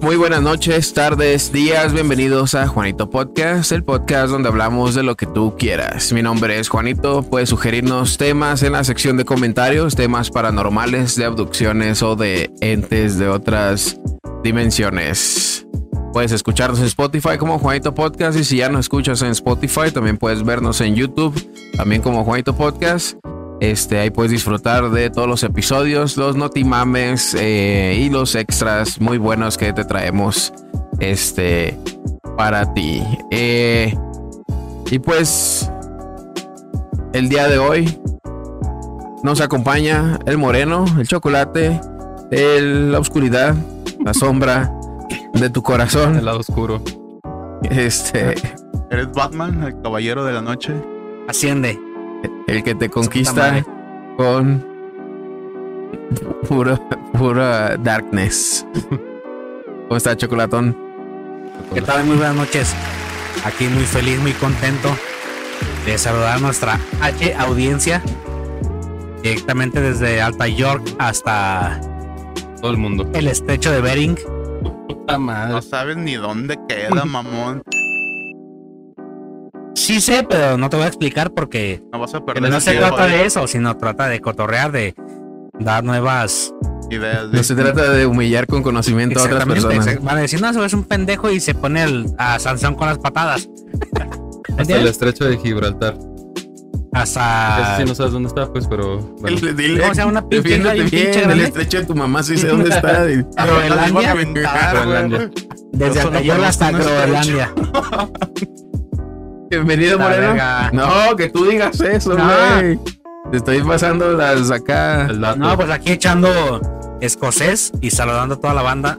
Muy buenas noches, tardes, días, bienvenidos a Juanito Podcast, el podcast donde hablamos de lo que tú quieras. Mi nombre es Juanito, puedes sugerirnos temas en la sección de comentarios, temas paranormales, de abducciones o de entes de otras dimensiones. Puedes escucharnos en Spotify como Juanito Podcast y si ya no escuchas en Spotify, también puedes vernos en YouTube, también como Juanito Podcast. Este, ahí puedes disfrutar de todos los episodios, los notimames eh, y los extras muy buenos que te traemos este, para ti. Eh, y pues, el día de hoy nos acompaña el moreno, el chocolate, el- la oscuridad, la sombra de tu corazón. El lado oscuro. Este, ¿Eres Batman, el caballero de la noche? Asciende. El que te conquista con puro, pura darkness. ¿Cómo está, chocolatón? ¿Qué tal? Muy buenas noches. Aquí muy feliz, muy contento de saludar a nuestra H audiencia directamente desde Alta York hasta Todo el mundo. el estrecho de Bering. Puta madre. No sabes ni dónde queda, mamón. Sí sé, pero no te voy a explicar porque No vas a no perder el se tiempo trata de de eso, sino trata de cotorrear, de dar nuevas... ideas. No se trata de humillar con conocimiento a otras personas. Van a decir, no, eso es un pendejo y se pone el- a Sansón con las patadas. Hasta el estrecho de Gibraltar. Hasta... Ese sí no sabes dónde está, pues, pero. Bueno. Dile, dile, ¿Cómo se llama una pinche bien pinche el estrecho de tu mamá sí sé dónde está. y- Groenlandia. Groenlandia. Desde York hasta Groenlandia. Bienvenido, La Moreno. verga. No, que tú digas eso, No. güey. Te estoy pasando las acá. No, pues aquí echando escocés y saludando a toda la banda.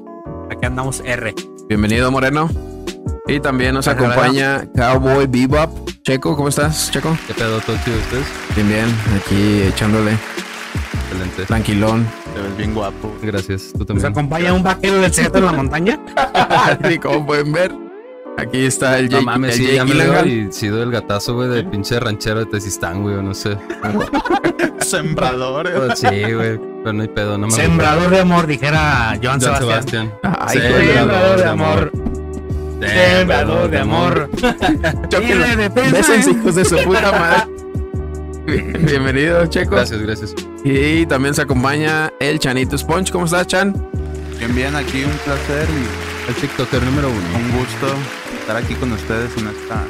Aquí andamos R. Bienvenido, Moreno. Y también nos acompaña Cowboy Bebop. Checo, ¿cómo estás, Checo? ¿Qué pedo? ¿Todo chido ustedes? Bien, bien. Aquí echándole Excelente. tranquilón. Te ves bien guapo. Gracias. Tú Nos también. acompaña un vaquero del secreto de la montaña. Sí, como pueden ver. Aquí está el No Jake, mames, el sí, Jake ya y sido el gatazo, güey, de pinche ranchero de Tesistán, güey, o no sé. Sembradores. Pero sí, güey, pero no hay pedo, no me Sembrador de amor, dijera Joan John Sebastián. Sebastián. Ay, Sembrador güey. de amor. Sembrador de amor. Tierra de. Bésense, hijos de su puta madre. Bienvenido, Checo. Gracias, gracias. Y también se acompaña el Chanito Sponge. ¿Cómo estás, Chan? Bien, bien, aquí un placer y El TikToker número uno. un gusto estar aquí con ustedes en esta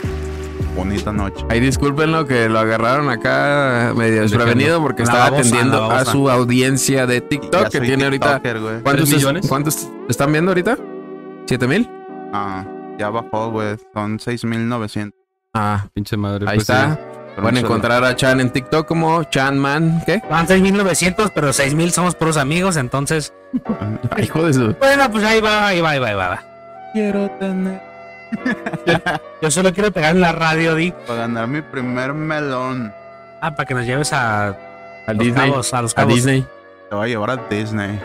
bonita noche. Ahí discúlpenlo que lo agarraron acá medio desprevenido porque estaba babosa, atendiendo a su audiencia de TikTok que tiene ahorita. güey. ¿Cuántos, ¿Tres millones? ¿Cuántos están viendo ahorita? ¿Siete mil? Ah, ya bajó, güey. Son 6,900. Ah, Pinche madre. ahí pues, está. sí. Pueden Solo- encontrar a Chan en TikTok como Chanman. ¿Qué? Van 6.900, pero 6.000 somos puros amigos, entonces... Ay, hijo de su. Bueno, pues ahí va, ahí va, ahí va, ahí va. Quiero tener Yo solo quiero pegar en la radio, Di. para ganar mi primer melón. Ah, para que nos lleves a A los Disney. cabos, a los A cabos. Disney. Te voy a llevar a Disney.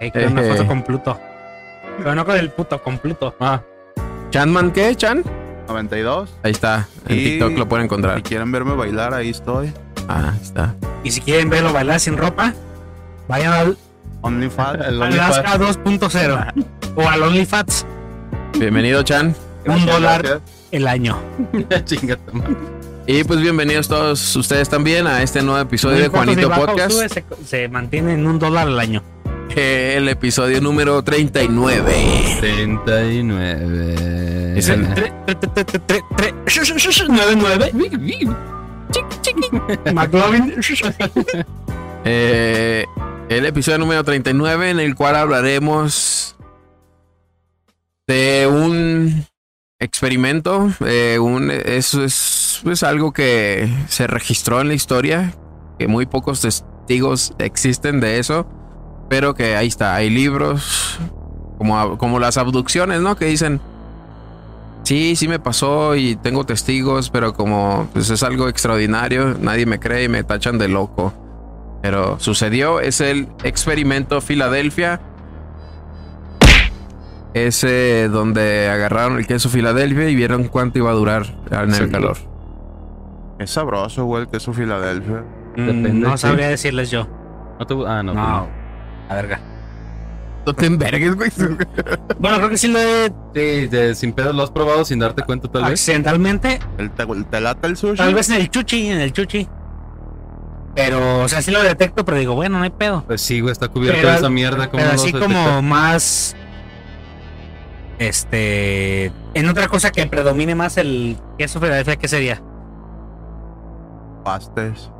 Eh, quiero una Eh. foto con Pluto. Pero no con el puto, con Pluto. Ah. ¿Chanman qué, Chan? 92. Ahí está. En Y- TikTok lo pueden Si encontrar. quieren verme bailar, ahí estoy. Ah, ahí está. Y si quieren verlo bailar sin ropa, vayan al OnlyFans. El Alaska 2.0 o al OnlyFats. Bienvenido, Chan. Un dólar Gracias. el año. Y pues bienvenidos todos ustedes también a este nuevo episodio de Juanito Podcast. sube, se, se mantiene en un dólar al año. El episodio número 39. 39. Es el- Tre- tre- tre- tre- tre- tre- sh- sh- sh- sh- nueve, nueve. Chiqui, chiqui. McLovin. Eh, el episodio número 39 en el cual hablaremos de un experimento. eh, un, eso es pues, algo que se registró en la historia, que muy pocos testigos existen de eso, pero que ahí está, hay libros como, como las abducciones, ¿no? Que dicen, sí, sí me pasó y tengo testigos, pero como pues, es algo extraordinario, nadie me cree y me tachan de loco. Pero sucedió, es el experimento Filadelfia. Ese donde agarraron el queso Filadelfia y vieron cuánto iba a durar en el Sí. calor. Es sabroso, güey, el queso Filadelfia. Depende, No sí. sabría decirles yo. No te- ah, no. No. A verga. No te envergues, güey. Bueno, creo que sí lo he Sí, de- sin pedos lo has probado sin darte cuenta tal vez. accidentalmente. ¿El te, te late el sushi? Tal vez en el chuchi, en el chuchi. Pero, o sea, sí lo detecto, pero digo, bueno, no hay pedo. Pues sí, güey, está cubierto Pero- de esa mierda. ¿cómo Pero así como más. Este. En otra cosa que predomine más el queso Filadelfia, ¿qué sería? Pastes.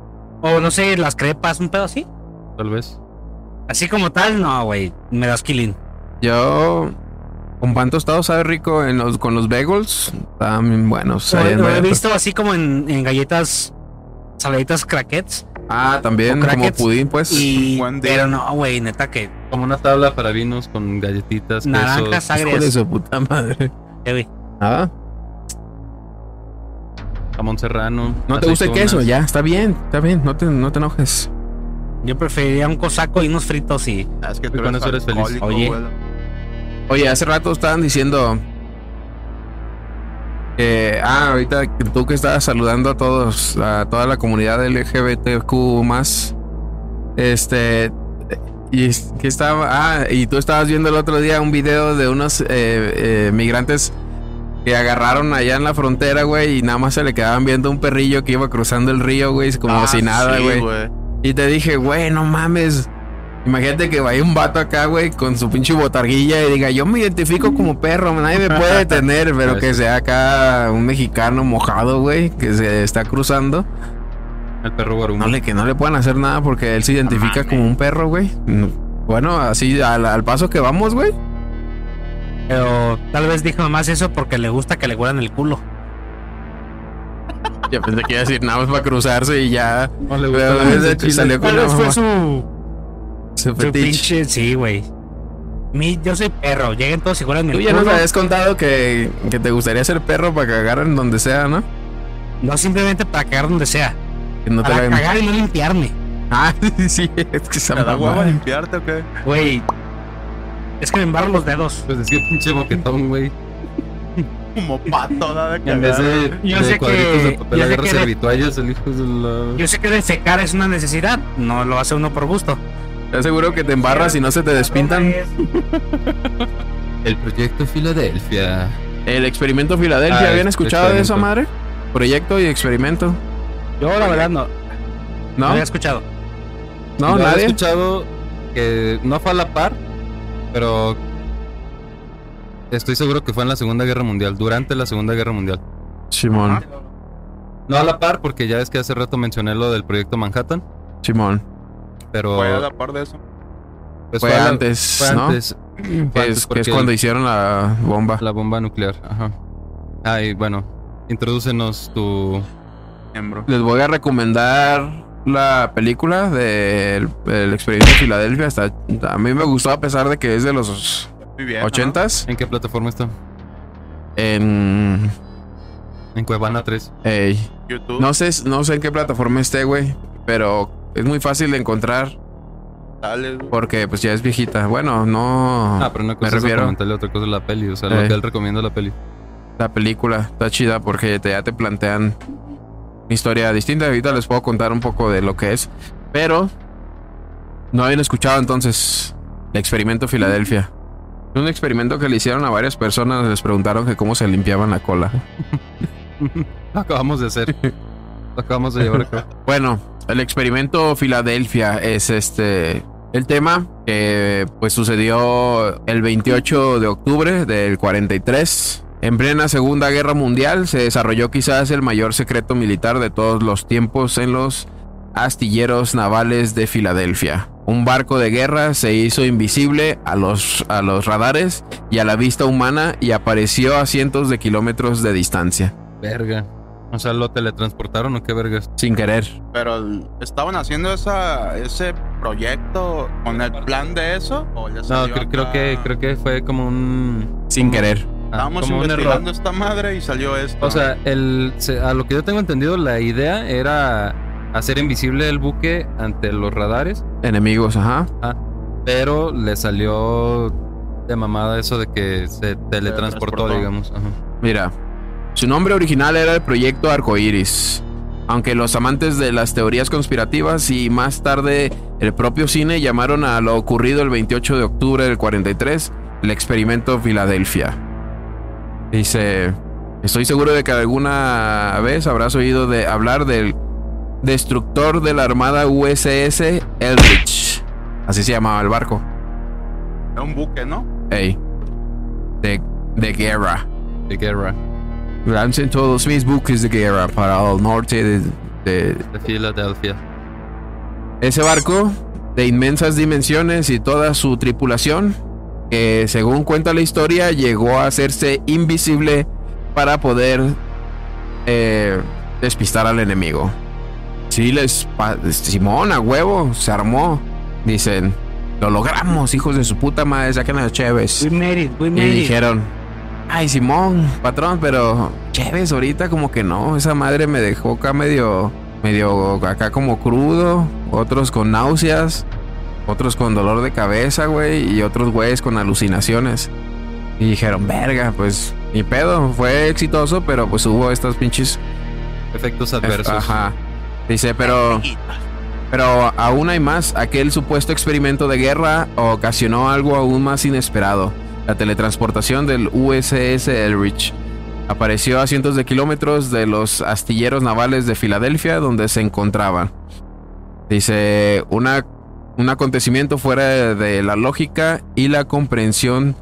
O no sé, las crepas, un pedo así. Tal vez. Así como tal, no, güey. Me das killing. Yo. Con pan tostado sabe rico en los, con los bagels. Bien buenos. Lo, lo he visto así como en, en galletas. Saladitas crackets. Ah, también como pudín, pues. Y. Pero no, güey, neta que. Como una tabla para vinos con galletitas, Naranjas quesos, Hijo de agrias. su puta madre. eh. Ah, jamón serrano. no te gusta el queso, ya, está bien, está bien, no te, no te enojes. Yo preferiría un cosaco y unos fritos y. Ah, Es que tú con eres eso eres feliz. Oye. Oye, hace rato estaban diciendo que, ah, ahorita tú que estabas saludando a todos, a toda la comunidad LGBTQ más, este, y que estaba, ah, y tú estabas viendo el otro día un video de unos eh, eh, migrantes que agarraron allá en la frontera, güey, y nada más se le quedaban viendo un perrillo que iba cruzando el río, güey, como Ah, si nada, sí, güey. Y te dije, güey, no mames. Imagínate que vaya un vato acá, güey, con su pinche botarguilla y diga, yo me identifico como perro, nadie me puede detener, pero que sea acá un mexicano mojado, güey, que se está cruzando. El perro guarumo. No le, que no le puedan hacer nada porque él se identifica como un perro, güey. Bueno, así al, al paso que vamos, güey. Pero tal vez dijo más eso porque le gusta que le huelan el culo. Ya pensé que iba a decir nada más para cruzarse y ya. No le Pero gusta la de hecho música. salió con Tal la vez fue su, Su su pinche. Sí, güey. Mi, yo soy perro. Lleguen todos y huelan el Tú ya culo. nos habías contado que, que te gustaría ser perro para cagar en donde sea, ¿no? No simplemente para cagar donde sea. Que no para cagar y no limpiarme. Ah, sí, es que esa ¿Te da huevo a limpiarte o qué? Güey. Es que me embarro los dedos. Pues decía pinche boquetón, güey. Como pato, nada de En vez de, Yo de sé cuadritos que- de papel yo sé agarra que de- servitoallas, el hijo de la... Yo sé que defecar es una necesidad. No lo hace uno por gusto. ¿Estás seguro que te embarras y no se te despintan? El proyecto Filadelfia. El experimento Filadelfia, Ah, ¿habían escuchado de esa madre? Proyecto y experimento. Yo, la verdad, no. No ¿No? había escuchado. No, Yo había nadie. escuchado que no fue a la par, pero estoy seguro que fue en la Segunda Guerra Mundial, durante la Segunda Guerra Mundial. Simón, No a la par, porque ya es que hace rato mencioné lo del proyecto Manhattan, Simón. Pero Fue a la par de eso. pues Fue a la- antes, fue ¿no? antes. Fue antes es, que es cuando hicieron la bomba. la bomba nuclear. Ajá. Ah, y bueno, introdúcenos tu. Miembro. Les voy a recomendar la película del el experimento Filadelfia. Está, a mí me gustó a pesar de que es de los Muy bien. ¿no? 80s. ¿En qué plataforma está? En... En Cuevana 3. ey, YouTube. no, sé, no sé en qué plataforma esté, güey. Pero es muy fácil de encontrar Dale, güey. porque pues ya es viejita. Bueno, no... Ah, pero una cosa es refiero- otra cosa es la peli. O sea, Eh. lo que él recomienda la peli. La película está chida porque te, ya te plantean una historia distinta. Ahorita les puedo contar un poco de lo que es. Pero no habían escuchado entonces el experimento Filadelfia. Un experimento que le hicieron a varias personas. Les preguntaron que cómo se limpiaban la cola. Lo acabamos de hacer. lo acabamos de llevar a cabo. Bueno, el experimento Filadelfia es este. El tema que pues sucedió el 28 de octubre del 43. En plena Segunda Guerra Mundial se desarrolló quizás el mayor secreto militar de todos los tiempos en los astilleros navales de Filadelfia. Un barco de guerra se hizo invisible a los, a los radares y a la vista humana y apareció a cientos de kilómetros de distancia, Verga. O sea, ¿lo teletransportaron o qué vergas? sin querer. Pero estaban haciendo esa, ese proyecto con el plan de eso. ¿O les No, creo, creo que creo que fue como un. Sin querer. ah, Estábamos como un error. investigando esta madre y salió esto. O sea, el, a lo que yo tengo entendido, la idea era hacer invisible el buque ante los radares, Enemigos, ajá. pero le salió de mamada eso de que se teletransportó, Teletransportó. digamos. Ajá. Mira, su nombre original era el proyecto Arcoiris. Aunque los amantes de las teorías conspirativas y más tarde el propio cine llamaron a lo ocurrido el 28 de octubre del 43 el experimento Filadelfia. Dice, estoy seguro de que alguna vez habrás oído de hablar del destructor de la armada USS Eldridge. Así se llamaba el barco. Era un buque, ¿no? Ey. De, de guerra. De guerra. Lancen todos mis buques de guerra para el norte de, de- De Filadelfia. ese barco de inmensas dimensiones y toda su tripulación, que según cuenta la historia llegó a hacerse invisible para poder eh, despistar al enemigo. Sí, les pa- Simón a huevo se armó. Dicen, lo logramos, hijos de su puta madre, saquen a Chévez. We made it, we Y made it. dijeron, ay Simón, patrón, pero Chévez ahorita como que no, esa madre me dejó acá medio, medio acá como crudo, otros con náuseas, otros con dolor de cabeza, güey, y otros güeyes con alucinaciones. Y dijeron, verga, pues ni pedo, fue exitoso, pero pues hubo estas pinches... Efectos adversos. Ajá. Dice, pero... Pero aún hay más. Aquel supuesto experimento de guerra ocasionó algo aún más inesperado. La teletransportación del USS Elrich. Apareció a cientos de kilómetros de los astilleros navales de Filadelfia donde se encontraban. Dice, una, un acontecimiento fuera de la lógica y la comprensión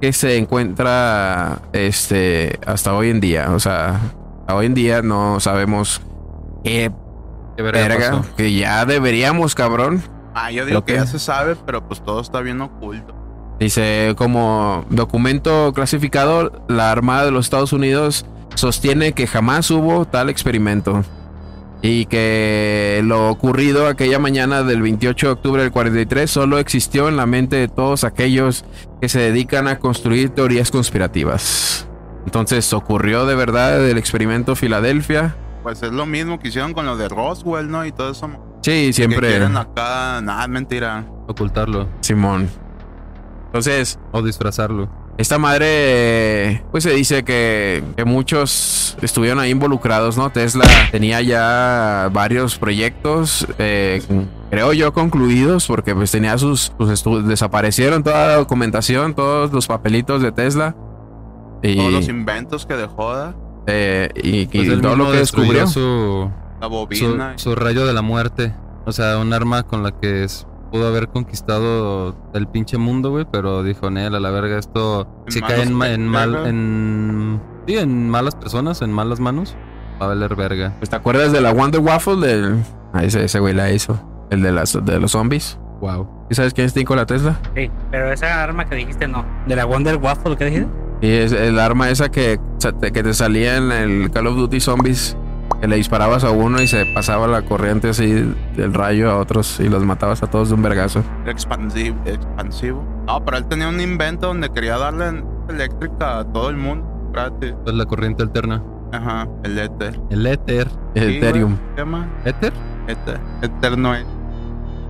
que se encuentra este, hasta hoy en día. O sea, hasta hoy en día no sabemos qué Qué verga que ya deberíamos, cabrón. Ah, yo digo que- ya se sabe, pero pues todo está bien oculto. Dice, como documento clasificado, la Armada de los Estados Unidos sostiene que jamás hubo tal experimento. Y que lo ocurrido aquella mañana del 28 de octubre del 43 solo existió en la mente de todos aquellos que se dedican a construir teorías conspirativas. Entonces, ¿ocurrió de verdad el experimento Filadelfia? Pues es lo mismo que hicieron con lo de Roswell, ¿no? Y todo eso. Sí, Que siempre. quieren acá, nada, mentira. Ocultarlo. Simón. Entonces, O disfrazarlo. Esta madre, pues se dice que, que muchos estuvieron ahí involucrados, ¿no? Tesla tenía ya varios proyectos, eh, creo yo, concluidos, porque pues tenía sus, sus estu- desaparecieron toda la documentación, todos los papelitos de Tesla. Y, Todos los inventos que dejó, eh, y- Pues todo lo que descubrió. Su, La su, bobina. su rayo de la muerte. O sea, un arma con la que es- pudo haber conquistado el pinche mundo, güey. Pero dijo, Nel, a la verga, esto En si manos cae en, en mal, en. Sí, en malas personas, en malas manos, va a valer verga. Pues, ¿Te acuerdas de la Wonder Waffle? Del... Ah, ese, ese güey la hizo. El de, las, de los zombies. Wow. ¿Y sabes quién es Nikola Tesla? Sí, pero esa arma que dijiste no. De la Wonder Waffle, ¿qué dijiste? Y es el arma esa que, que te salía en el Call of Duty Zombies. Que le disparabas a uno y se pasaba la corriente así del rayo a otros y los matabas a todos de un vergazo. Expansivo, expansivo. No, pero él tenía un invento donde quería darle eléctrica a todo el mundo. Gratis. Es la corriente alterna. Ajá, el éter. El éter. El Sí, Ethereum. güey, ¿Qué llama? ¿Éter? Éter. Eterno es.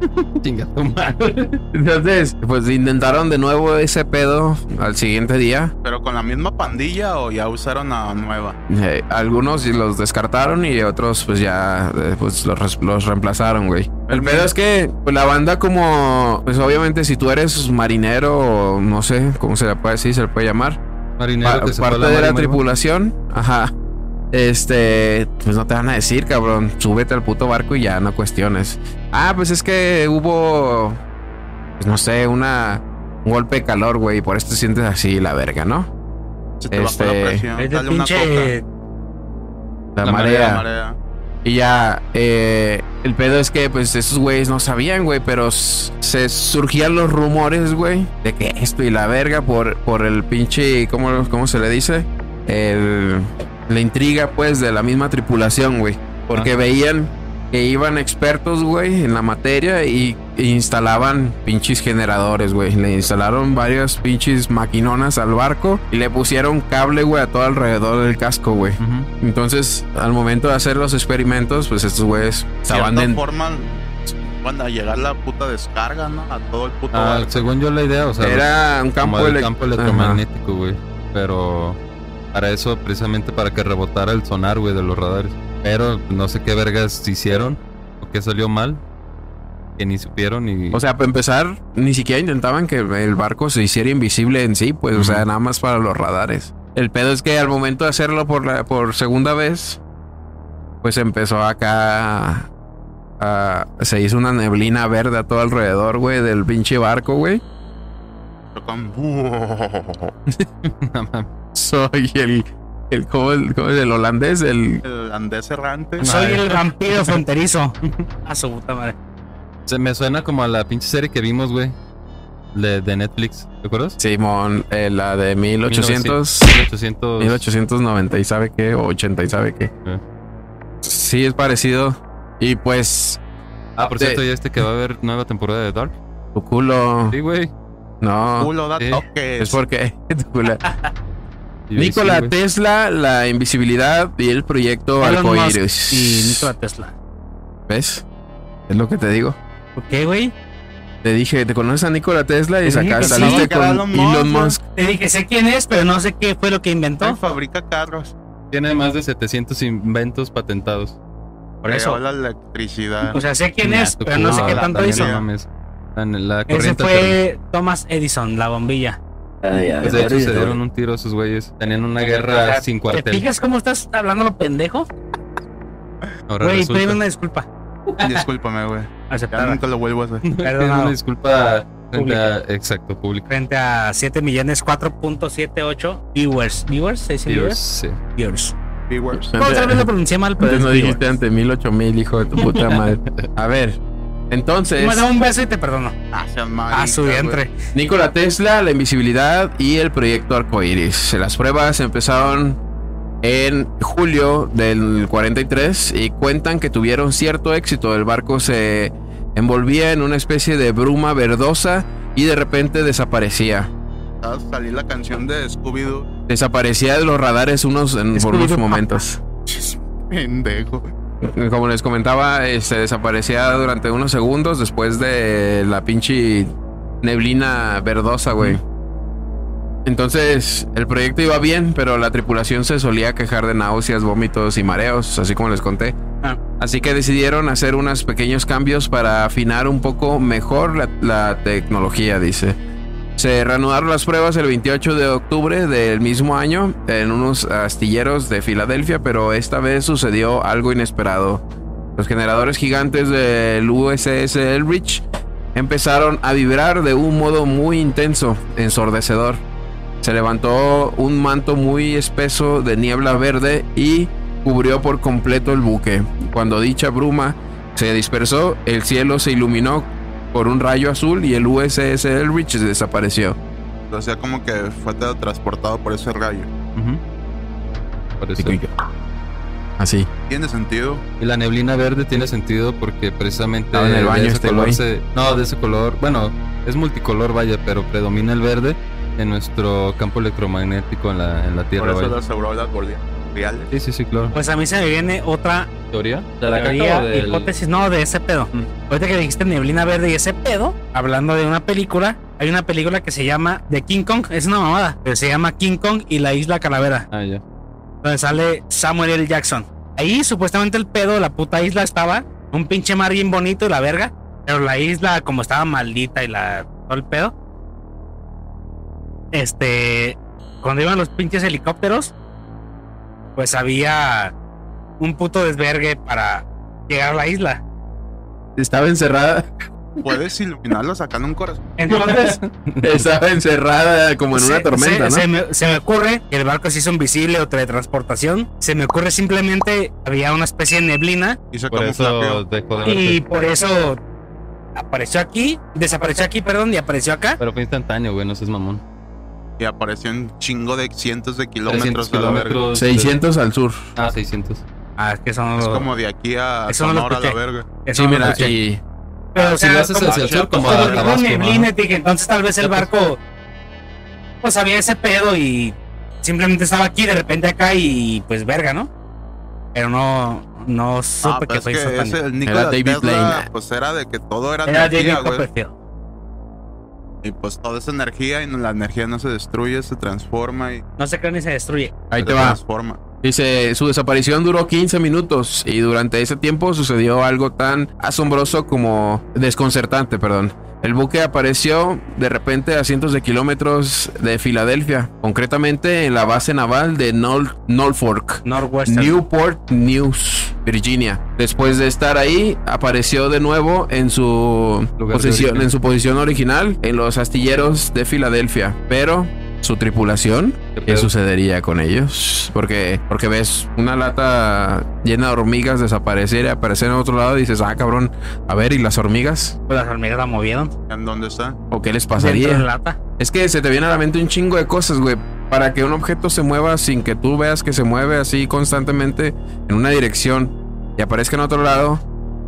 Chinga tu madre. Entonces, pues intentaron de nuevo ese pedo al siguiente día. Pero con la misma pandilla o ya usaron a nueva. Eh, algunos los descartaron y otros pues ya eh, pues los, los reemplazaron, güey. El pedo es que pues, la banda como, pues obviamente si tú eres marinero o no sé cómo se le puede decir, se le puede llamar. Marinero Pa- que se fue a parte de la tripulación, ajá. Este, pues no te van a decir, cabrón. Súbete al puto barco y ya no cuestiones. Ah, pues es que hubo, pues no sé, una un golpe de calor, güey. y Por eso te sientes así, la verga, ¿no? Se te bajó la Este, presión. Dale una pinche. La, La marea. La marea. Y ya, eh, el pedo es que, pues, esos güeyes no sabían, güey, pero se surgían los rumores, güey, de que esto y la verga por, por el pinche, ¿cómo, ¿cómo se le dice? El, la intriga, pues, de la misma tripulación, güey. Porque Ah. veían que iban expertos, güey, en la materia y, instalaban pinches generadores, güey. Le instalaron varias pinches maquinonas al barco y le pusieron cable, güey, a todo alrededor del casco, güey. Ujú. Entonces, al momento de hacer los experimentos, pues estos güeyes estaban en... forma van a llegar la puta descarga, ¿no? A todo el puto Ah, barco. según yo la idea, o sea, Era un campo, campo electromagnético, güey. Pero para eso, precisamente para que rebotara el sonar, güey, de los radares. Pero no sé qué vergas hicieron o qué salió mal. Que ni supieron y. O sea, para empezar, ni siquiera intentaban que el barco se hiciera invisible en sí, pues, o sea, nada más para los radares. El pedo es que al momento de hacerlo por, la, por segunda vez, pues empezó acá. a- se hizo una neblina verde a todo alrededor, güey, del pinche barco, güey. Con-. Soy el. el ¿cómo, el, cómo el holandés? El. El andés errante. Soy el vampiro fronterizo. A su puta madre. Se me suena como a la pinche serie que vimos, güey. De, de Netflix. ¿Te acuerdas? Simón, eh, la de 1800. 1800. 1890 y sabe qué, o 80 y sabe qué. Eh. Sí, es parecido. Y pues, Ah, por de- cierto, ya este que va a haber nueva temporada de Dark. tu culo. Sí, güey. No, Culo da Sí. toques. es porque Nikola sí. Tesla, la invisibilidad y el proyecto Elon Musk Arcoiris. Y Nikola Tesla. ¿Ves? Es lo que te digo. ¿Por qué, güey? Te dije, ¿te conoces a Nikola Tesla? Y Te dije acá que sí. saliste Que con Elon Elon Musk, Musk. Te dije, sé quién es, pero no sé qué fue lo que inventó. fabrica carros. Tiene más de 700 inventos patentados. Por eso. La electricidad. O sea, sé quién Nah, es, pero no sé qué tanto hizo. no La, Ese fue Thomas Edison, la bombilla. Pues de hecho se dieron un tiro a esos güeyes. Tenían una guerra sin ¿Te cuartel. fijas cómo estás hablando lo pendejo? Ahora Güey, resulta. pídeme una disculpa. Discúlpame, güey. Aceptada. nunca lo vuelvo a hacer. Pido Perdonado. una disculpa frente Pública. a... Exacto, público. Frente a 7 millones 4.78 viewers. ¿Viewers? ¿Se dice viewers? Sí. Viewers. Viewers. No, tal vez lo pronuncié mal, pero Antes no viewers. dijiste ante mil, ocho mil, hijo de tu puta madre. A ver, entonces, Me da un beso y te perdono. Ah, sean A su vientre. Nikola Tesla, la invisibilidad y el proyecto Arcoiris. Las pruebas empezaron en julio del 43 y cuentan que tuvieron cierto éxito. El barco se envolvía en una especie de bruma verdosa y de repente desaparecía. Va a salir la canción de Scooby-Doo. Desaparecía de los radares unos, en, por unos momentos. Pendejo. Como les comentaba, eh, se desaparecía durante unos segundos después de la pinche neblina verdosa, güey. Entonces, el proyecto iba bien, pero la tripulación se solía quejar de náuseas, vómitos y mareos, así como les conté. Ah. Así que decidieron hacer unos pequeños cambios para afinar un poco mejor la, la tecnología, dice. Se reanudaron las pruebas el 28 de octubre del mismo año en unos astilleros de Filadelfia, pero esta vez sucedió algo inesperado. Los generadores gigantes del USS Elbridge empezaron a vibrar de un modo muy intenso, ensordecedor. Se levantó un manto muy espeso de niebla verde y cubrió por completo el buque. Cuando dicha bruma se dispersó, el cielo se iluminó por un rayo azul y el USS Elbridge desapareció. O sea, como que fue transportado por ese rayo. Por eso. Así. Tiene sentido. Y la neblina verde tiene sentido porque precisamente en el baño de ese este color se- no, de ese color, bueno, es multicolor, vaya, pero predomina el verde en nuestro campo electromagnético en la, en la Por Tierra, eso vaya. las Sí, sí, sí, claro. Pues a mí se me viene otra ¿Teoría? ¿De la teoría, caca o del- hipótesis, no, de ese pedo. Mm. Ahorita que dijiste neblina verde y ese pedo, hablando de una película, hay una película que se llama The King Kong, es una mamada, pero se llama King Kong y la isla Calavera, Ah, ya. donde sale Samuel L. Jackson. Ahí supuestamente el pedo, la puta isla estaba, un pinche mar bien bonito y la verga, pero la isla como estaba maldita y la todo el pedo. Este, cuando iban los pinches helicópteros, pues había un puto desvergue para llegar a la isla. Estaba encerrada. Puedes iluminarlo sacando un corazón. Entonces, Estaba encerrada como en una tormenta, se, ¿no? se me, se me ocurre que el barco se hizo invisible o teletransportación. Se me ocurre simplemente había una especie de neblina Y se Por eso camuflajeó. dejó de y por eso apareció aquí, desapareció aquí, perdón, y apareció acá. Pero fue instantáneo, güey, no seas mamón. Y apareció un chingo de cientos de 300 kilómetros a la verga. kilómetros. 600 al sur. Ah, 600. Ah, es que eso no Es lo- como de aquí a Eso no lo Sonora a la verga. eso Sí, no mira, y Pero, o Si sea, lo haces como- hacia el sur, como como a Tabasco, neblina, ¿no? dije, entonces tal vez el pues. barco pues había ese pedo y simplemente estaba aquí de repente acá y pues verga, ¿no? Pero no no Ah, supe pero que es fue que ese, el Nikola David Tesla, Blaine. pues era de que todo era, Era energía, David güey. Y pues toda esa energía y la energía no se destruye, se transforma y No se crea ni se destruye. ahí se te va. transforma. Dice, su desaparición duró 15 minutos y durante ese tiempo sucedió algo tan asombroso como desconcertante, perdón. El buque apareció de repente a cientos de kilómetros de Filadelfia, concretamente en la base naval de Nol- Norfolk, Northwestern. Newport News, Virginia. Después de estar ahí, apareció de nuevo en su Lugar posición, en su posición original, en los astilleros de Filadelfia. Pero su tripulación, ¿Qué sucedería con ellos? Porque, porque ves una lata llena de hormigas desaparecer y aparecer en otro lado y dices, ah, cabrón, a ver, ¿y las hormigas? Pues las hormigas la movieron. ¿En dónde está? ¿O qué les pasaría? de la lata. Es que se te viene a la mente un chingo de cosas, güey. Para que un objeto se mueva sin que tú veas que se mueve así constantemente en una dirección y aparezca en otro lado,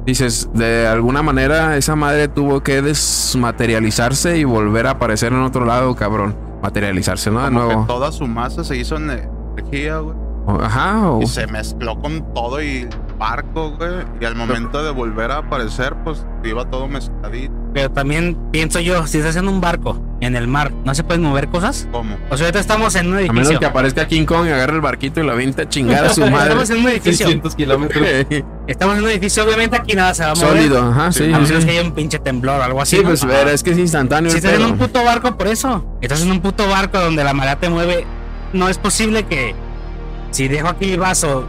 dices, de alguna manera esa madre tuvo que desmaterializarse y volver a aparecer en otro lado, cabrón. Materializarse, ¿no? De Como que nuevo. toda su masa se hizo en energía, güey. Ajá, o- Y se mezcló con todo y barco, güey. Y al momento de volver a aparecer, pues iba todo mezcladito. Pero también pienso yo, si estás en un barco, en el mar, ¿no se pueden mover cosas? ¿Cómo? O sea, ahorita estamos en un a menos edificio. que aparezca King Kong y agarre el barquito y la vinta a chingar a su Estamos madre. en un edificio. 600 kilómetros. Estamos en un edificio, obviamente aquí nada se va a mover. Sólido, ajá, sí. A menos sí. que haya un pinche temblor o algo así. Sí, ¿no? pues ver, es que es instantáneo. Si el estás en un puto barco, por eso. Estás en un puto barco donde la marea te mueve. No es posible que si dejo aquí mi vaso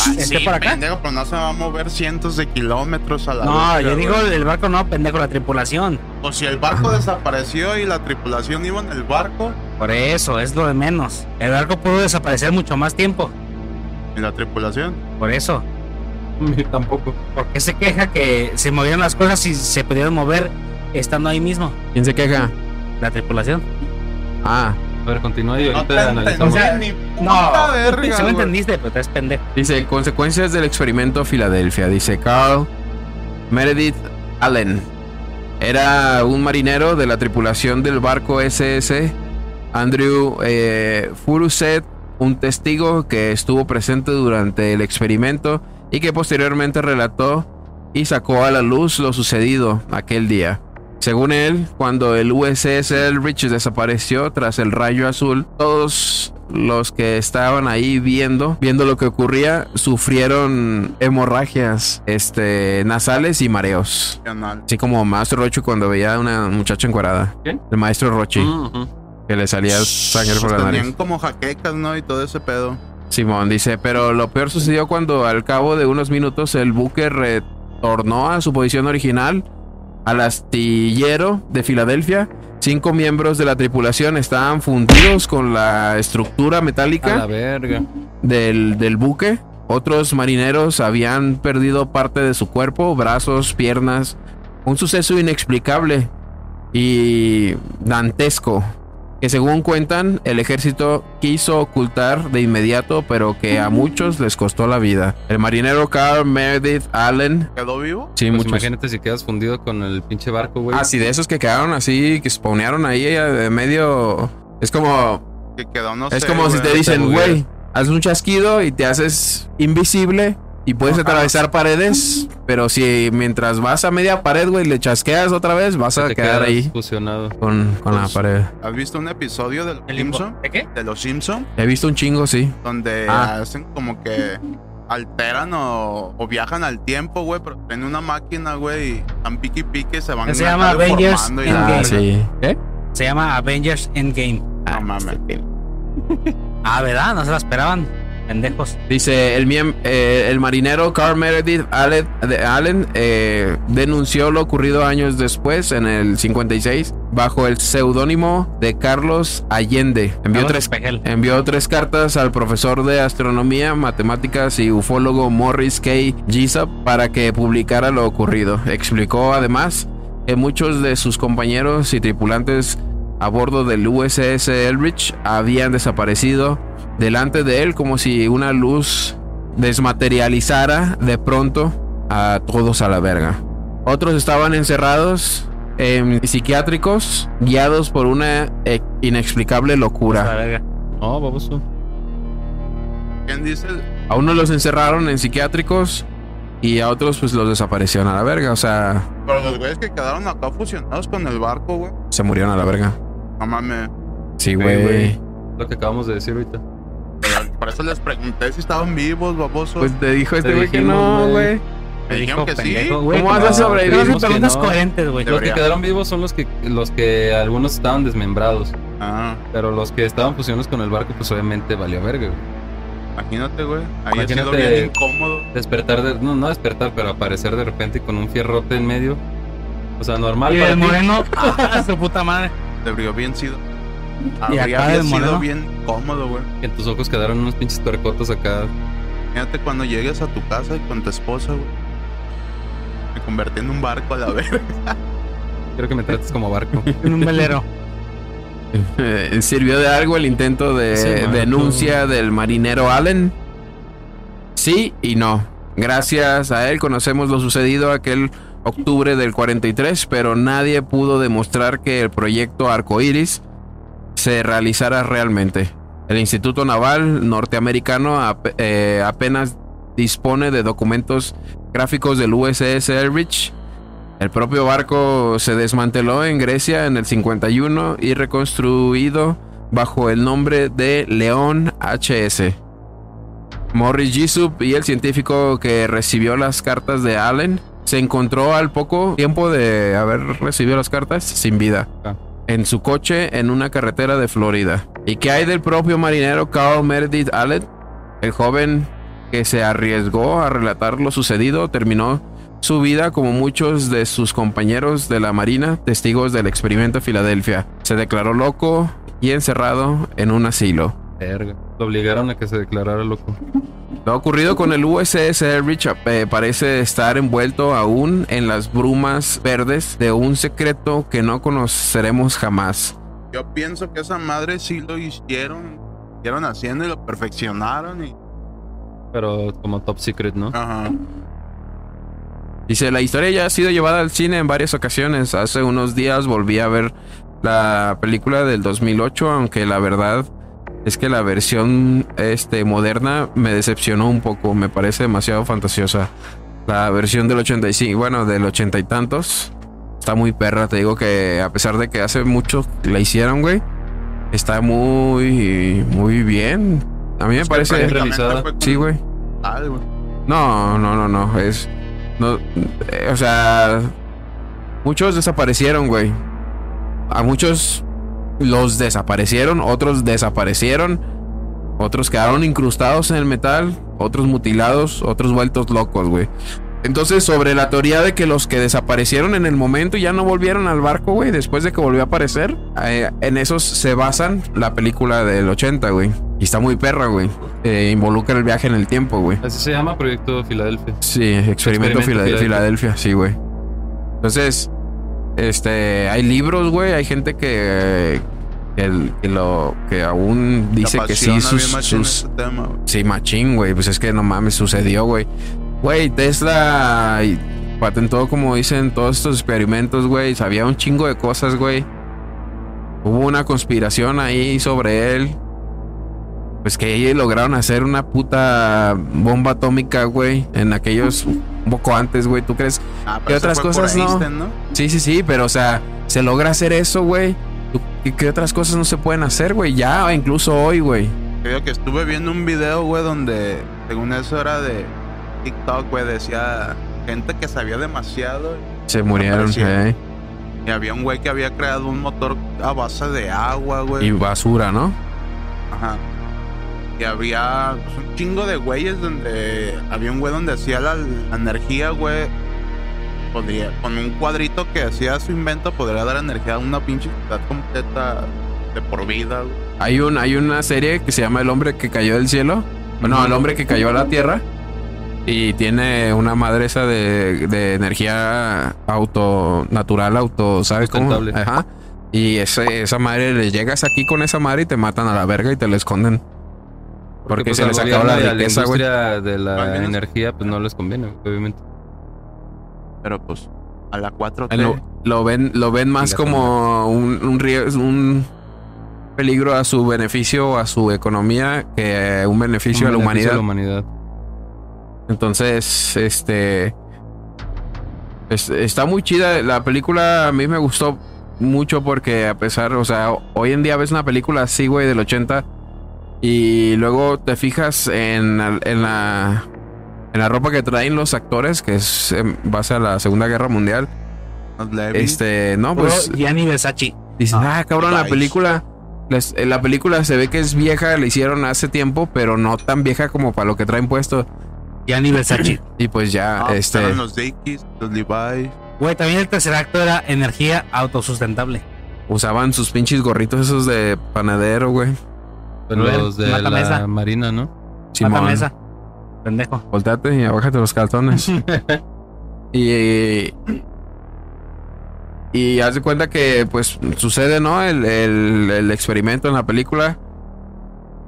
Ah, esté sí, por acá. pendejo, pero no se va a mover cientos de kilómetros a la No, vez, yo güey. digo el barco no, pendejo, la tripulación. O si el barco desapareció y la tripulación iba en el barco, Por eso, es lo de menos. El barco pudo desaparecer mucho más tiempo. y la tripulación. Por eso. Tampoco. ¿Por qué se queja que se movieron las cosas y se pudieron mover estando ahí mismo? ¿Quién se queja? La tripulación. Ah, A ver, continúa y No te ahorita analizamos. entendí ni No, verga, si lo entendiste, pero te es pendejo. Dice, consecuencias del experimento Filadelfia. Dice Carl Meredith Allen. Era un marinero de la tripulación del barco SS. Andrew eh, Furuset, un testigo que estuvo presente durante el experimento y que posteriormente relató y sacó a la luz lo sucedido aquel día. Según él, cuando el USS Elbridge desapareció tras el rayo azul, todos los que estaban ahí viendo, viendo lo que ocurría, sufrieron hemorragias este, nasales y mareos. Así como Maestro Rochi cuando veía a una muchacha encuerada. ¿Quién? El Maestro Rochi, Mm, que le salía sangre por la nariz. tenían como jaquecas, ¿no? Y todo ese pedo. Simón dice, pero lo peor sucedió cuando al cabo de unos minutos el buque retornó a su posición original al astillero de Filadelfia. Cinco miembros de la tripulación estaban fundidos con la estructura la metálica verga. del, del buque. Otros marineros habían perdido parte de su cuerpo, brazos, piernas. Un suceso inexplicable y dantesco que según cuentan el ejército quiso ocultar de inmediato pero que a muchos les costó la vida. El marinero Carl Meredith Allen. ¿Quedó vivo? Sí, Pues muchos. imagínate si quedas fundido con el pinche barco, güey. Ah, sí, de esos que quedaron así, que spawnearon ahí eh, de medio... Es como Que quedó, no Es sé, como si te dicen, güey, haces un chasquido y te haces invisible y puedes Ajá. atravesar paredes, pero si mientras vas a media pared, güey, le chasqueas otra vez, vas a quedar ahí fusionado. con, con la Pues, pared. ¿Has visto un episodio de los El limbo. Simpson? ¿De qué? De los Simpson, He visto un chingo, sí. donde Ah. hacen como que alteran o, o viajan al tiempo, güey, pero tienen una máquina, güey, y están pique y pique, se van Se llama Avengers Endgame. Ah, sí. ¿Qué? Se llama Avengers Endgame. No mames. Ah, ¿verdad? No se la esperaban. Pendejos. Dice el, eh, el marinero Carl Meredith Allen, de- Allen, eh, denunció lo ocurrido años después, en el 56, bajo el seudónimo de Carlos Allende. Envió Carlos tres, Espejel. envió tres cartas al profesor de astronomía, matemáticas y ufólogo Morris K. Jessup para que publicara lo ocurrido. Explicó además que muchos de sus compañeros y tripulantes a bordo del USS Elbridge habían desaparecido delante de él como si una luz desmaterializara de pronto a todos a la verga. Otros estaban encerrados en psiquiátricos guiados por una eh, inexplicable La locura. verga. No, baboso. ¿Quién dice? A unos los encerraron en psiquiátricos y a otros pues los desaparecieron a la verga. O sea, Pero los güeyes que quedaron acá fusionados con el barco, güey. se murieron a la verga. No mames. Sí, güey. güey. Lo que acabamos de decir ahorita. Pero Por eso les pregunté si estaban vivos, baboso. Pues te dijo este Te güey que no, güey. Me dijeron que sí. ¿Cómo vas a sobrevivir? preguntas coherentes, güey. Los que quedaron vivos son los que los que algunos estaban desmembrados. Ah, Pero los que estaban fusionados con el barco, pues obviamente valió verga, güey. imagínate, güey. Ahí ha sido Imagínate- bien incómodo. Despertar, de, no, no despertar, pero aparecer de repente con un fierrote en medio. O sea, normal Y para el ti. moreno, ¡ah, su puta madre. Debería bien sido. Y Habría el sido bien cómodo, güey. que en tus ojos quedaron unos pinches tuercotos acá. Imagínate cuando llegues a tu casa y con tu esposa, güey. Me convertí en un barco a la vez. Quiero que me trates como barco. En un velero. Eh, ¿Sirvió de algo el intento de Sí, denuncia del marinero Allen? Sí y no. Gracias a él conocemos lo sucedido aquel octubre del 43, pero nadie pudo demostrar que el proyecto Arcoiris se realizara realmente. El Instituto Naval norteamericano eh, apenas dispone de documentos gráficos del USS Elrich el propio barco se desmanteló en Grecia en el 51 y reconstruido bajo el nombre de León HS. Morris Jisup y el científico que recibió las cartas de Allen se encontró al poco tiempo de haber recibido las cartas sin vida Ah. en su coche en una carretera de Florida. ¿Y qué hay del propio marinero Carl Meredith Allen? El joven que se arriesgó a relatar lo sucedido terminó su vida como muchos de sus compañeros de la Marina, testigos del experimento de Filadelfia. Se declaró loco y encerrado en un asilo. Verga. Lo obligaron a que se declarara loco. Lo ocurrido con el USS Elrich eh, parece estar envuelto aún en las brumas verdes de un secreto que no conoceremos jamás. Yo pienso que esa madre sí lo hicieron. Hicieron haciendo y lo perfeccionaron y. Pero como top secret, ¿no? Ajá. Dice, la historia ya ha sido llevada al cine en varias ocasiones. Hace unos días volví a ver la película del 2008, aunque la verdad es que la versión este, moderna me decepcionó un poco. Me parece demasiado fantasiosa. La versión del 85, bueno, del ochenta y tantos, está muy perra. Te digo que a pesar de que hace mucho la hicieron, güey, está muy, muy bien. A mí me Es parece... realizada. Sí, güey. No, no, no, no. Es. No, eh, o sea. Muchos desaparecieron, güey. A muchos los desaparecieron, otros desaparecieron. Otros quedaron incrustados en el metal, otros mutilados, otros vueltos locos, güey. Entonces, sobre la teoría de que los que desaparecieron en el momento ya no volvieron al barco, güey, después de que volvió a aparecer, eh, en esos se basan la película del 80, güey. Y está muy perra, güey. Eh, involucra el viaje en el tiempo, güey. Así se llama Proyecto Filadelfia. Sí, experimento, Experimento Filade- Filadelfia. Filadelfia, sí, güey. Entonces, este, hay libros, güey, hay gente que, que, lo, que aún dice que sí, sus, bien machín sus- ese tema, güey. sí, machín, güey, pues es que no mames, sucedió, güey. Güey, Tesla y- patentó, como dicen, todos estos experimentos, güey, sabía un chingo de cosas, güey. Hubo una conspiración ahí sobre él. Pues que ellos lograron hacer una puta bomba atómica, güey, en aquellos poco antes, güey. ¿Tú crees? Ah, ¿Qué pero eso otras cosas no? Einstein, ¿no? Sí, sí, sí, pero o sea, se logra hacer eso, güey. ¿Tú- ¿Qué, otras cosas no se pueden hacer, güey? Ya, incluso hoy, güey. Creo que estuve viendo un video, güey, donde según eso era de TikTok, güey, decía gente que sabía demasiado. Se murieron, eh. Y había un güey que había creado un motor a base de agua, güey. Y basura, ¿no? Ajá. Y había pues, un chingo de güeyes donde había un güey donde hacía la, la energía, güey. Podría, con un cuadrito que hacía su invento, podría dar energía a una pinche ciudad completa de por vida, güey. Hay, un, hay una serie que se llama El hombre que cayó del cielo. Bueno, el hombre que cayó a la tierra. Y tiene una madre esa de, de energía auto natural, auto, ¿sabes cómo? Ajá. Y ese, esa madre, le llegas aquí con esa madre y te matan a la verga y te la esconden. Porque pues, se les acabó la riqueza, güey. de la energía, pues no les conviene, obviamente. Pero pues, a la 4T. Lo, lo ven, lo ven más como un, un, un peligro a su beneficio o a su economía que un beneficio a la beneficio humanidad. a la humanidad. Entonces, este. es- está muy chida. La película a mí me gustó mucho porque, a pesar, o sea, hoy en día ves una película así, güey, del 80. Y luego te fijas en, la- en la en la ropa que traen los actores, que es en base a la Segunda Guerra Mundial. Este, no, pues Gianni Versace. dices, ah, cabrón, la película les- eh, la película se ve que es vieja, la hicieron hace tiempo, pero no tan vieja como para lo que traen puesto. Gianni Versace. Y pues ya, Ah, este, los Dickies, los Levi. Güey, también el tercer acto era energía autosustentable. usaban sus pinches gorritos esos de panadero, güey. Los de Mata la mesa. marina, ¿no? Simón. Mátame esa. Pendejo. Voltate y abájate los calzones. y. Y haz de cuenta que, pues, sucede, ¿no? El, el- el experimento en la película.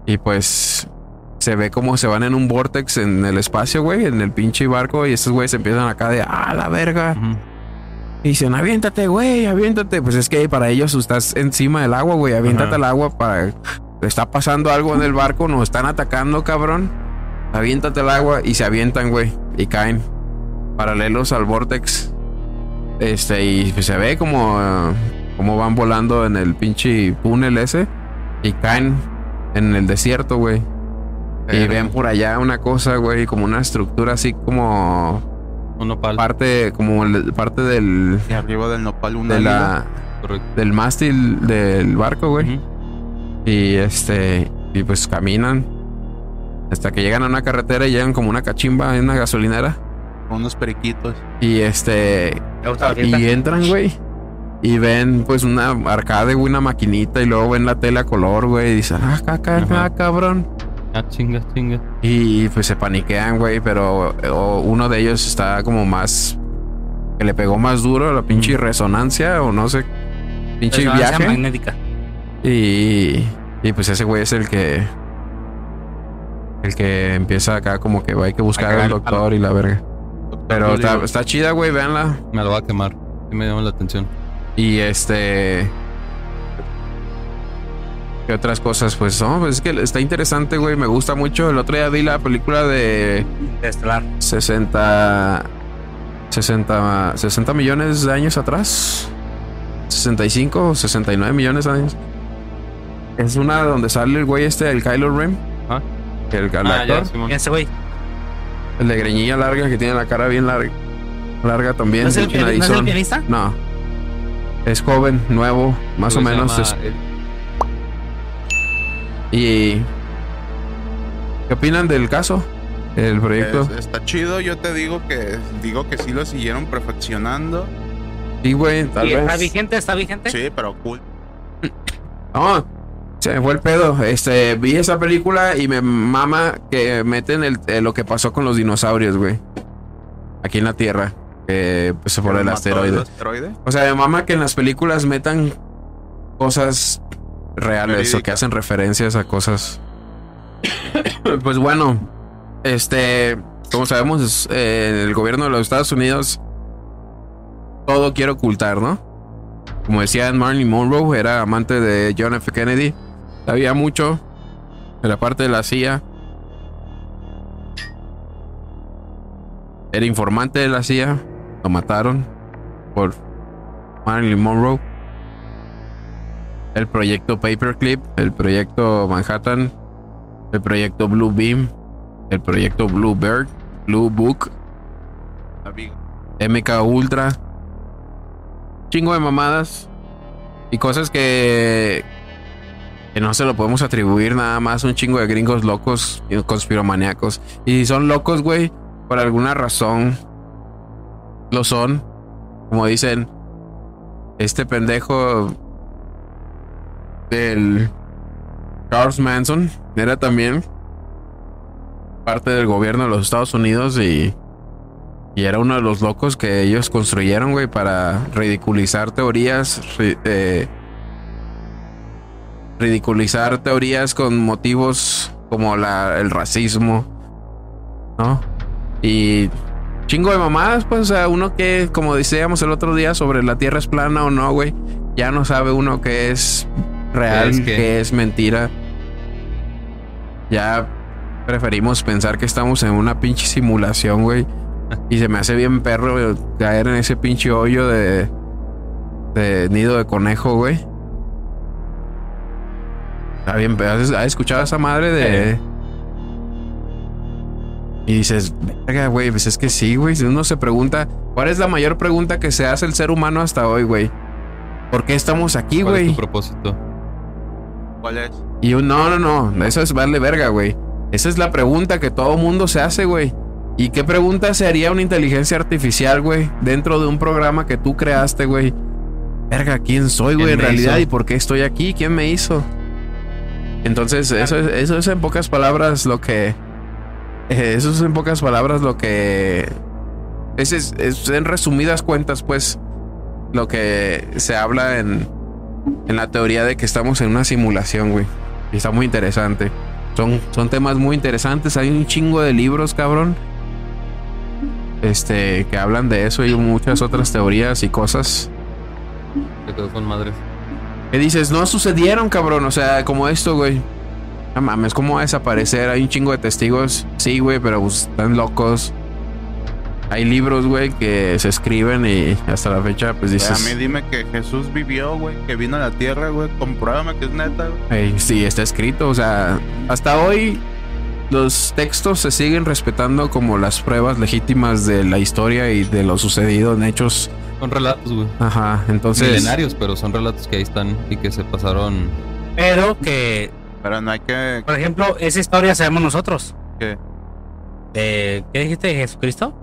Y pues. Se ve como se van en un vortex en el espacio, güey, en el pinche barco. Y estos güeyes empiezan acá de, ah, la verga. Y dicen, aviéntate, güey, aviéntate. Pues es que para ellos tú estás encima del agua, güey. Aviéntate Ajá. al agua para. Está pasando algo en el barco, nos están atacando, cabrón. Aviéntate al agua y se avientan, güey. Y caen. Paralelos al vortex. Este, y pues se ve como. como van volando en el pinche túnel ese. Y caen en el desierto, güey. Y ven por allá una cosa, güey, como una estructura así como Un nopal. parte como el- parte del arriba del nopal una de la Correcto. del mástil del barco, güey. Y este y pues caminan hasta que llegan a una carretera y llegan como una cachimba en una gasolinera con unos periquitos. y este y entran, güey. Y ven pues una arcade, güey, una maquinita y luego ven la tela a color, güey, y dicen, "Ah, ca- ca- Ajá. ca- cabrón." Ah, chinga, chinga. Y pues se paniquean, güey, pero o uno de ellos está como más que le pegó más duro la pinche resonancia o no sé, pinche Resonancia viaje. magnética. Y, y pues ese güey es el que. El que empieza acá como que va, hay que buscar al doctor y la verga. Pero está, está chida, güey, véanla. Me lo va a quemar. Sí me llama la atención. Y este. ¿Qué otras cosas? Pues no, pues es que está interesante, güey. Me gusta mucho. El otro día vi la película de Estelar. 60. 60, 60 millones de años atrás. 65 o 69 millones de años. Es una donde sale el güey este, el Kylo Ren. Ah. El, el Ah, ya, actor. Simón. ¿Quién es ese güey? El de greñilla larga que tiene la cara bien larga. Larga también. ¿No es el, ¿no es el pianista? No. Es joven, nuevo, más o menos. es- y. ¿Qué opinan del caso? El proyecto. Es- está chido, yo te digo que digo que sí lo siguieron perfeccionando. Sí, güey, tal ¿Y ¿Está vez. vigente? ¿Está vigente? Sí, pero cool. No, se me fue el pedo. Este, vi esa película y me mama que meten el, eh, lo que pasó con los dinosaurios, güey. Aquí en la Tierra. Que pues por el asteroide. asteroide. O sea, me mama que en las películas metan cosas reales o que hacen referencias a cosas. pues bueno, este, como sabemos, eh, el gobierno de los Estados Unidos todo quiere ocultar, ¿no? Como decía Marilyn Monroe, era amante de John F. Kennedy. Sabía mucho de la parte de la CIA. Era informante de la CIA. Lo mataron por Marilyn Monroe. El proyecto Paperclip, el proyecto Manhattan, el proyecto Blue Beam, el proyecto Blue Bird, Blue Book. MK Ultra. Chingo de mamadas. Y cosas que. Que no se lo podemos atribuir nada más a un chingo de gringos locos y conspiromaniacos. Y si son locos, güey, por alguna razón. Lo son. Como dicen. Este pendejo. Del. Charles Manson. Era también. Parte del gobierno de los Estados Unidos y. Y era uno de los locos que ellos construyeron, güey, para ridiculizar teorías. eh, ridiculizar teorías con motivos como la, el racismo, ¿no? Y chingo de mamadas, pues, o sea, uno que, como decíamos el otro día sobre la tierra es plana o no, güey, ya no sabe uno que es real, Es que que- es mentira. Ya preferimos pensar que estamos en una pinche simulación, güey. Y se me hace bien perro caer en ese pinche hoyo de, de nido de conejo, güey. Está bien, pero ¿has, has escuchado a esa madre de. Y dices, verga, güey, pues es que sí, güey. Si uno se pregunta, ¿cuál es la mayor pregunta que se hace el ser humano hasta hoy, güey? ¿Por qué estamos aquí, ¿Cuál es güey? tu propósito? ¿Cuál es? Y yo, no, no, no, eso es darle verga, güey. Esa es la pregunta que todo mundo se hace, güey. ¿Y qué pregunta se haría una inteligencia artificial, güey? Dentro de un programa que tú creaste, güey. Verga, ¿quién soy, güey, ¿Quién en realidad? hizo? ¿Y por qué estoy aquí? ¿Quién me hizo? Entonces, eso es, eso es en pocas palabras lo que... eh, eso es en pocas palabras lo que... Es, es, en resumidas cuentas, pues, lo que se habla en, en la teoría de que estamos en una simulación, güey. Y está muy interesante. Son, son temas muy interesantes. Hay un chingo de libros, cabrón. Este, que hablan de eso y muchas otras teorías y cosas. Con madres. Que dices, no sucedieron, cabrón. O sea, como esto, güey. No mames, ¿cómo va a desaparecer? Hay un chingo de testigos. Sí, güey, pero pues, están locos. Hay libros, güey, que se escriben y hasta la fecha, pues Güey, a dices. mí dime que Jesús vivió, güey, que vino a la tierra, güey. Compruébame que es neta, güey. Ey, sí, está escrito. O sea, hasta hoy los textos se siguen respetando como las pruebas legítimas de la historia y de lo sucedido en hechos. Son relatos, güey. Ajá, entonces. Milenarios, pero son relatos que ahí están y que se pasaron. Pero que, Pero no hay que. por ejemplo, esa historia sabemos nosotros. ¿Qué? De, ¿Qué dijiste de Jesucristo?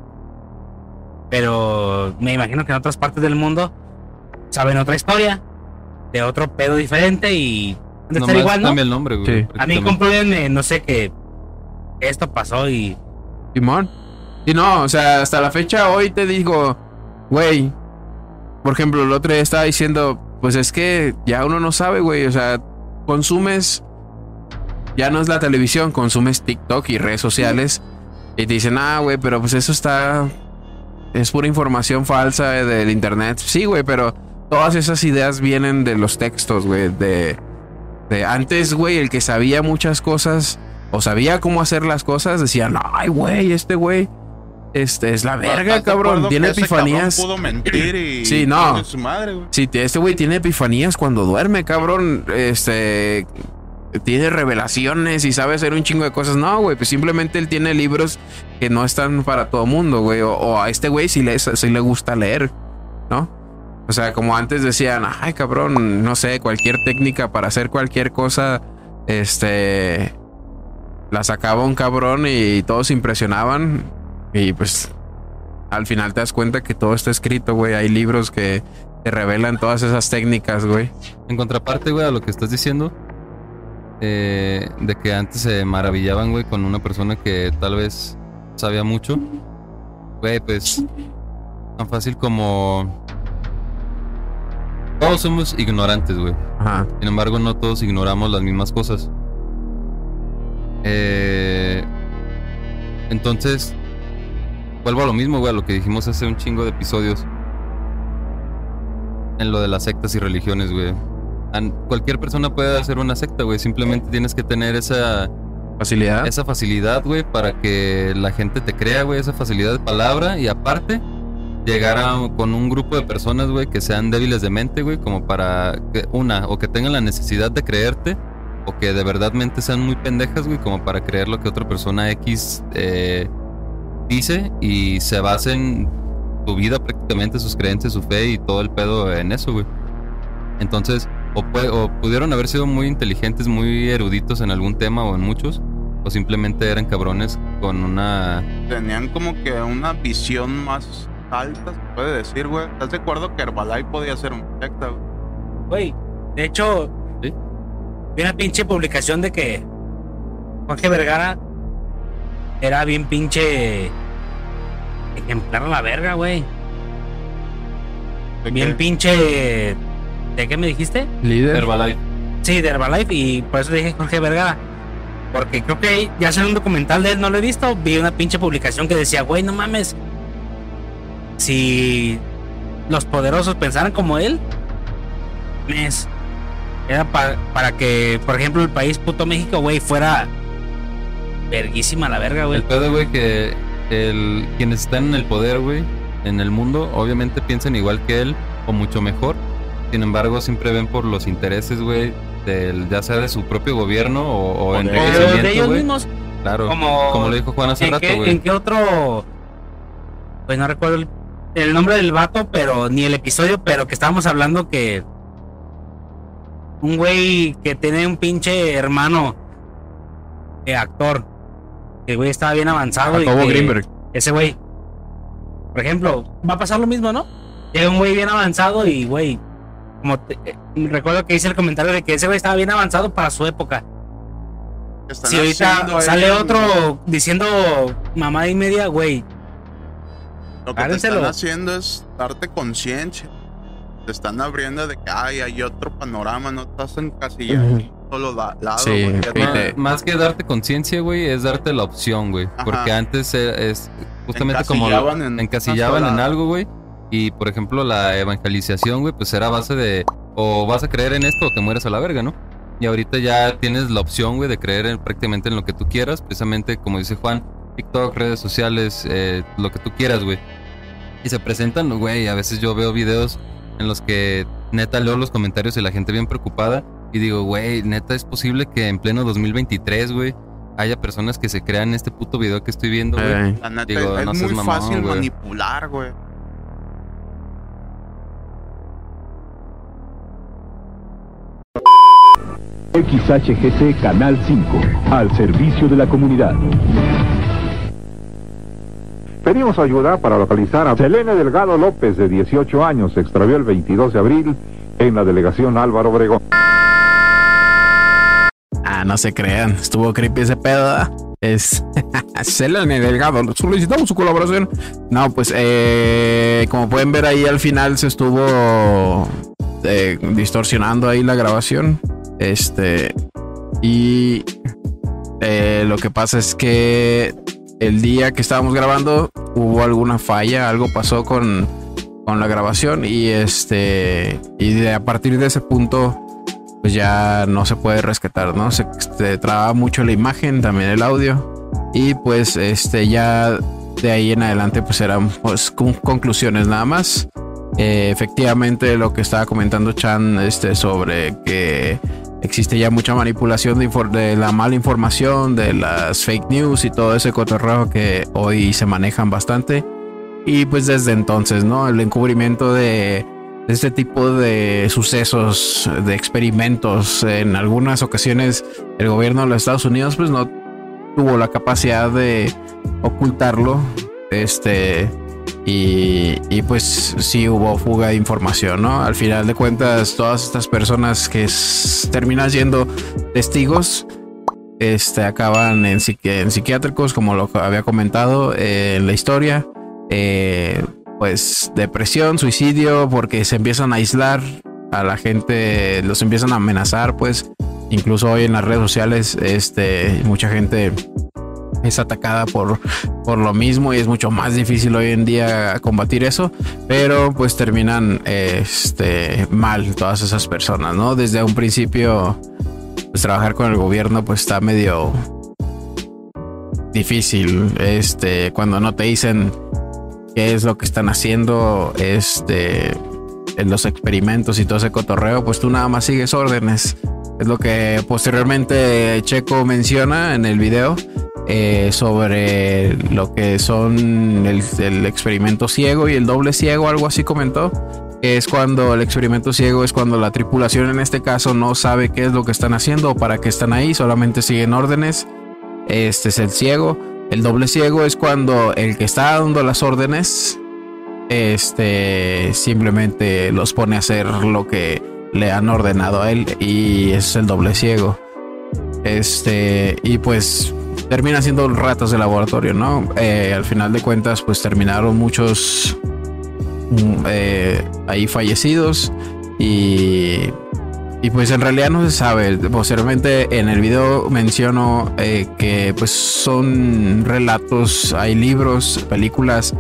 Pero me imagino que en otras partes del mundo saben otra historia, de otro pedo diferente y de estar igual, ¿no? el nombre, güey. Sí. A mí compruébenme, no sé, que esto pasó y Simón. Y no, o sea, hasta la fecha hoy te digo, güey. Por ejemplo, el otro día estaba diciendo, pues es que ya uno no sabe, güey. O sea, consumes. Ya no es la televisión, consumes TikTok y redes sociales. Y te dicen, ah, güey, pero pues eso está. Es pura información falsa del internet. Sí, güey, pero todas esas ideas vienen de los textos, güey. De, de antes, güey, el que sabía muchas cosas o sabía cómo hacer las cosas, decían, ay, güey, este güey. Este es la verga, ¿Estás de cabrón. Tiene epifanías. pudo mentir y. Sí, no. chingue su madre, güey. Sí, este güey tiene epifanías cuando duerme, cabrón. Este. Tiene revelaciones y sabe hacer un chingo de cosas. No, güey, pues simplemente él tiene libros que no están para todo mundo, güey. O, o a este güey sí le, sí le gusta leer, ¿no? O sea, como antes decían, ay, cabrón, no sé, cualquier técnica para hacer cualquier cosa, este. La sacaba un cabrón y todos se impresionaban. Y pues. Al final te das cuenta que todo está escrito, güey. Hay libros que te revelan todas esas técnicas, güey. En contraparte, güey, a lo que estás diciendo, eh, de que antes se maravillaban, güey, con una persona que tal vez sabía mucho, güey, pues tan fácil como... Todos somos ignorantes, güey. Ajá. Sin embargo, no todos ignoramos las mismas cosas. Eh, entonces, vuelvo a lo mismo, güey, a lo que dijimos hace un chingo de episodios. En lo de las sectas y religiones, güey. Cualquier persona puede hacer una secta, güey. Simplemente tienes que tener esa, Facilidad. esa facilidad, güey, para que la gente te crea, güey, esa facilidad de palabra y aparte llegar a- con un grupo de personas, güey, que sean débiles de mente, güey, como para que una o que tengan la necesidad de creerte o que de verdadmente sean muy pendejas, güey, como para creer lo que otra persona X eh, dice y se basen su vida prácticamente, sus creencias, su fe y todo el pedo en eso, güey. Entonces, o, pue- o pudieron haber sido muy inteligentes, muy eruditos en algún tema o en muchos, o simplemente eran cabrones con una... Tenían como que una visión más alta, se puede decir, güey. ¿Estás de acuerdo que Herbalife podía ser un secta, güey? Güey, de hecho, ¿Sí? vi una pinche publicación de que Jorge Vergara era bien pinche ejemplar a la verga, güey. ¿De Bien qué? pinche. ¿De qué me dijiste? Líder. Herbalife. Sí, de Herbalife y por eso dije Jorge Vergara. Porque creo que ya salió un documental de él, no lo he visto. Vi una pinche publicación que decía, güey, no mames. Si los poderosos pensaran como él, mes, era pa- para que, por ejemplo, el país puto México, güey, fuera verguísima la verga, güey. El pedo, güey, que el, quienes están en el poder, güey, en el mundo, obviamente piensan igual que él o mucho mejor. Sin embargo, siempre ven por los intereses, güey, del, ya sea de su propio gobierno o, o O en de- O enriquecimiento, de ellos güey. mismos, Claro, como, como lo dijo Juan hace ¿en rato, güey. ¿En qué otro? Pues no recuerdo el, el nombre del vato, pero ni el episodio, pero que estábamos hablando que un güey que tiene un pinche hermano de actor, que el güey estaba bien avanzado y Jacobo que Greenberg. ese güey, por ejemplo, va a pasar lo mismo, ¿no? Llega un güey bien avanzado y güey, como te- eh, recuerdo que hice el comentario de que ese güey estaba bien avanzado para su época. Si ahorita sale otro diciendo mamá y media, güey. Lo que te están haciendo es darte conciencia. Te están abriendo de que ay, hay otro panorama, no estás en casilla Ujú. Solo la- lado. Sí, no- te- Más que darte conciencia, güey, es darte la opción, güey. Porque antes eh, es justamente como Encasillaban en encasillaban en algo, güey. Y por ejemplo, la evangelización, güey, pues era a base de o vas a creer en esto o te mueres a la verga, ¿no? Y ahorita ya tienes la opción, güey, de creer en, prácticamente en lo que tú quieras, precisamente como dice Juan, TikTok, redes sociales, eh, lo que tú quieras, güey. Y se presentan, güey, a veces yo veo videos en los que neta leo los comentarios y la gente bien preocupada y digo, güey, neta es posible que en pleno 2023, güey, haya personas que se crean este puto video que estoy viendo, güey. Eh, La neta, Digo, es no seas muy mamón, fácil manipular, güey. XHGC Canal 5, al servicio de la comunidad. Pedimos ayuda para localizar a Selene Delgado López, de 18 años, se extravió el 22 de abril en la delegación Álvaro Obregón. Ah, no se crean. Estuvo creepy ese pedo. ¿verdad? Es Selene Delgado. Solicitamos su colaboración. No, pues eh, como pueden ver ahí al final se estuvo eh, distorsionando ahí la grabación. Este y eh, lo que pasa es que el día que estábamos grabando hubo alguna falla, algo pasó con, con la grabación y este y de, a partir de ese punto pues ya no se puede rescatar, ¿no? Se, se traba mucho la imagen, también el audio. Y pues este ya de ahí en adelante pues eran pues con- conclusiones nada más. Eh, efectivamente lo que estaba comentando Chan este sobre que existe ya mucha manipulación de, de la mala información, de las fake news y todo ese cotorreo que hoy se manejan bastante. Y pues desde entonces, ¿no? El encubrimiento de este tipo de sucesos, de experimentos, en algunas ocasiones el gobierno de los Estados Unidos pues no tuvo la capacidad de ocultarlo, este, y, y, pues sí hubo fuga de información, ¿no? Al final de cuentas todas estas personas que terminan siendo testigos, este, acaban en psiquiátricos, como lo había comentado eh, en la historia. Eh, pues depresión, suicidio, porque se empiezan a aislar a la gente, los empiezan a amenazar, pues incluso hoy en las redes sociales, este, mucha gente es atacada por, por lo mismo y es mucho más difícil hoy en día combatir eso, pero pues terminan este, mal todas esas personas, ¿no? Desde un principio, pues trabajar con el gobierno pues está medio difícil, este, cuando no te dicen qué es lo que están haciendo, este, en los experimentos y todo ese cotorreo, pues tú nada más sigues órdenes. Es lo que posteriormente Checo menciona en el video eh, sobre lo que son el, el experimento ciego y el doble ciego, algo así comentó. Es cuando el experimento ciego es cuando la tripulación en este caso no sabe qué es lo que están haciendo o para qué están ahí, solamente siguen órdenes. Este es el ciego. El doble ciego es cuando el que está dando las órdenes este simplemente los pone a hacer lo que le han ordenado a él y es el doble ciego. Este, y pues termina siendo ratas de laboratorio, ¿no? Eh, al final de cuentas, pues terminaron muchos mm, eh, ahí fallecidos y, y pues en realidad no se sabe. Posteriormente en el video menciono eh, que pues son relatos, hay libros, películas.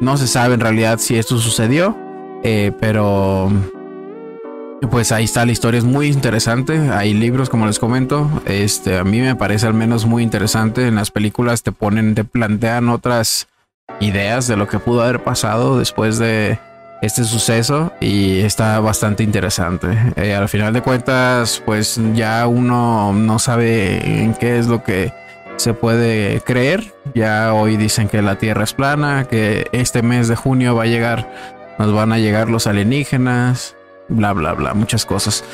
No se sabe en realidad si esto sucedió, eh, pero pues ahí está la historia, es muy interesante. Hay libros, como les comento. Este, a mí me parece al menos muy interesante. En las películas te ponen, te plantean otras ideas de lo que pudo haber pasado después de, este suceso y está bastante interesante. Eh, al final de cuentas, pues ya uno no sabe en qué es lo que se puede creer. Ya hoy dicen que la Tierra es plana, que este mes de junio va a llegar, nos van a llegar los alienígenas, bla, bla, bla, muchas cosas.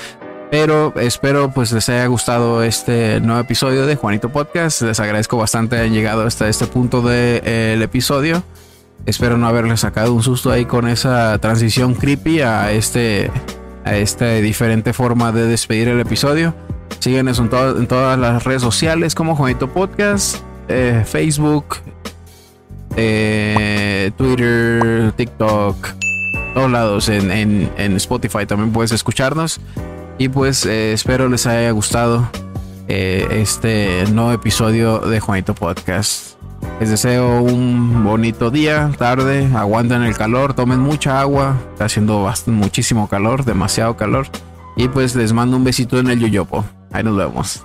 Pero espero pues les haya gustado este nuevo episodio de Juanito Podcast. Les agradezco bastante hayan llegado hasta este punto del episodio. Espero no haberles sacado un susto ahí con esa transición creepy a este a esta diferente forma de despedir el episodio. Síguenos en, todas las redes sociales como Juanito Podcast, eh, Facebook, eh, Twitter, TikTok, todos lados. En, Spotify también puedes escucharnos. Y pues eh, espero les haya gustado este nuevo episodio de Juanito Podcast. Les deseo un bonito día, tarde, aguanten el calor, tomen mucha agua, está haciendo muchísimo calor, demasiado calor. Y pues les mando un besito en el yoyopo. Ahí nos vemos.